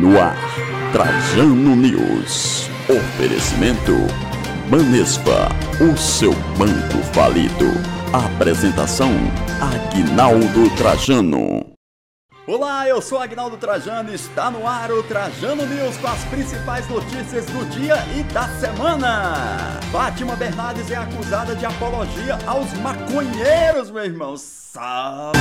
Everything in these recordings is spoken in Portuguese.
No ar, Trajano News. Oferecimento Banespa, o seu banco falido. Apresentação Agnaldo Trajano. Olá, eu sou Agnaldo Trajano e está no ar o Trajano News com as principais notícias do dia e da semana. Fátima Bernardes é acusada de apologia aos maconheiros, meu irmão. Sabe?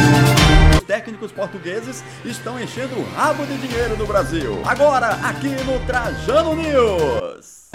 Os técnicos portugueses estão enchendo o rabo de dinheiro do Brasil. Agora, aqui no Trajano News.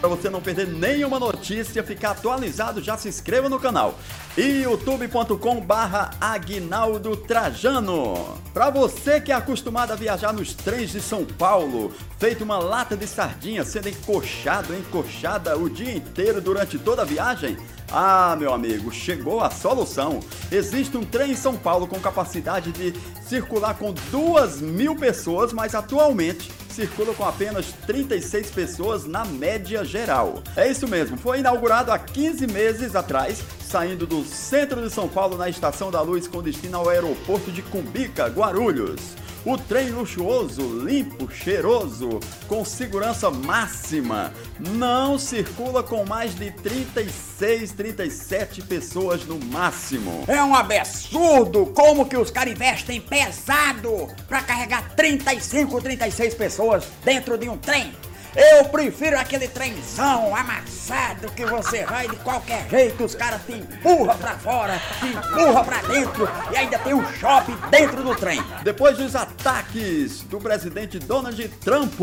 Para você não perder nenhuma notícia, ficar atualizado, já se inscreva no canal. youtube.com barra Agnaldo Trajano. Para você que é acostumado a viajar nos trens de São Paulo, feito uma lata de sardinha sendo encoxado, encoxada o dia inteiro durante toda a viagem, ah, meu amigo, chegou a solução. Existe um trem em São Paulo com capacidade de circular com duas mil pessoas, mas atualmente circula com apenas 36 pessoas na média geral. É isso mesmo, foi inaugurado há 15 meses atrás, saindo do centro de São Paulo na Estação da Luz com destino ao aeroporto de Cumbica, Guarulhos. O trem luxuoso, limpo, cheiroso, com segurança máxima, não circula com mais de 36, 37 pessoas no máximo. É um absurdo como que os caras investem pesado para carregar 35, 36 pessoas dentro de um trem. Eu prefiro aquele trenzão amassado que você vai de qualquer jeito, os caras te empurram pra fora, te empurram pra dentro e ainda tem um shopping dentro do trem. Depois dos ataques do presidente Donald Trump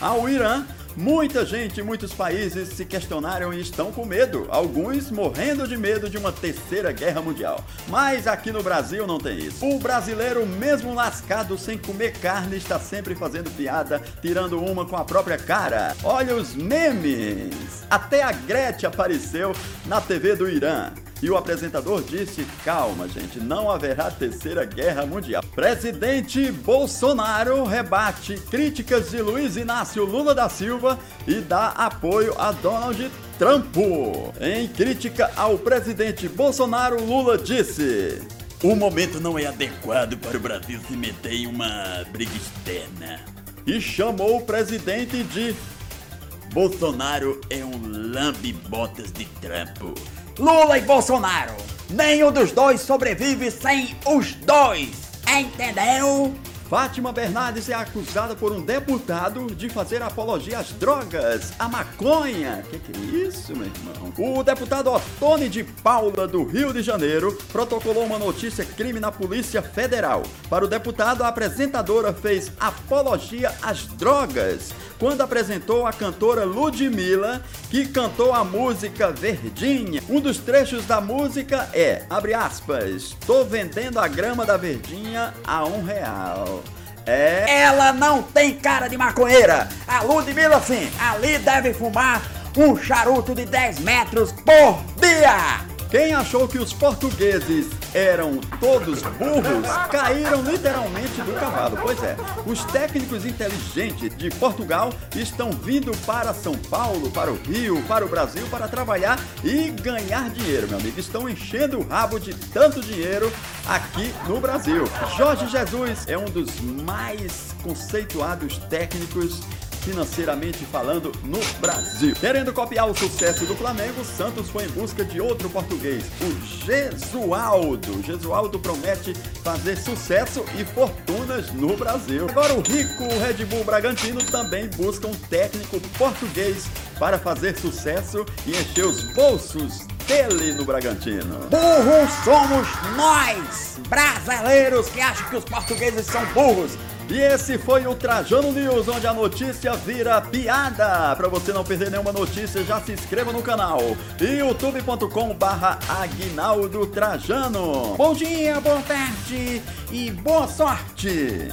ao Irã, Muita gente em muitos países se questionaram e estão com medo, alguns morrendo de medo de uma terceira guerra mundial. Mas aqui no Brasil não tem isso. O brasileiro, mesmo lascado sem comer carne, está sempre fazendo piada, tirando uma com a própria cara. Olha os memes! Até a Gretchen apareceu na TV do Irã. E o apresentador disse: calma, gente, não haverá terceira guerra mundial. Presidente Bolsonaro rebate críticas de Luiz Inácio Lula da Silva e dá apoio a Donald Trump. Em crítica ao presidente Bolsonaro, Lula disse. O momento não é adequado para o Brasil se meter em uma briga externa. E chamou o presidente de Bolsonaro é um lambe-botas de trampo. Lula e Bolsonaro. Nenhum dos dois sobrevive sem os dois. Entendeu? Fátima Bernardes é acusada por um deputado de fazer apologia às drogas, à maconha. Que que é isso, meu irmão? O deputado Otone de Paula, do Rio de Janeiro, protocolou uma notícia crime na Polícia Federal. Para o deputado, a apresentadora fez apologia às drogas quando apresentou a cantora Ludmilla, que cantou a música Verdinha. Um dos trechos da música é, abre aspas, tô vendendo a grama da Verdinha a um real. É. Ela não tem cara de maconheira. A Ludmilla, sim, ali deve fumar um charuto de 10 metros por dia. Quem achou que os portugueses eram todos burros caíram literalmente do cavalo. Pois é, os técnicos inteligentes de Portugal estão vindo para São Paulo, para o Rio, para o Brasil para trabalhar e ganhar dinheiro, meu amigo. Estão enchendo o rabo de tanto dinheiro aqui no Brasil. Jorge Jesus é um dos mais conceituados técnicos financeiramente falando no Brasil. Querendo copiar o sucesso do Flamengo, Santos foi em busca de outro português, o Jesualdo. Jesualdo promete fazer sucesso e fortunas no Brasil. Agora o rico Red Bull Bragantino também busca um técnico português para fazer sucesso e encher os bolsos dele no Bragantino. Burros somos nós, brasileiros que acham que os portugueses são burros. E esse foi o Trajano News, onde a notícia vira piada. Para você não perder nenhuma notícia, já se inscreva no canal youtube.com barra Aguinaldo Trajano. Bom dia, boa tarde e boa sorte!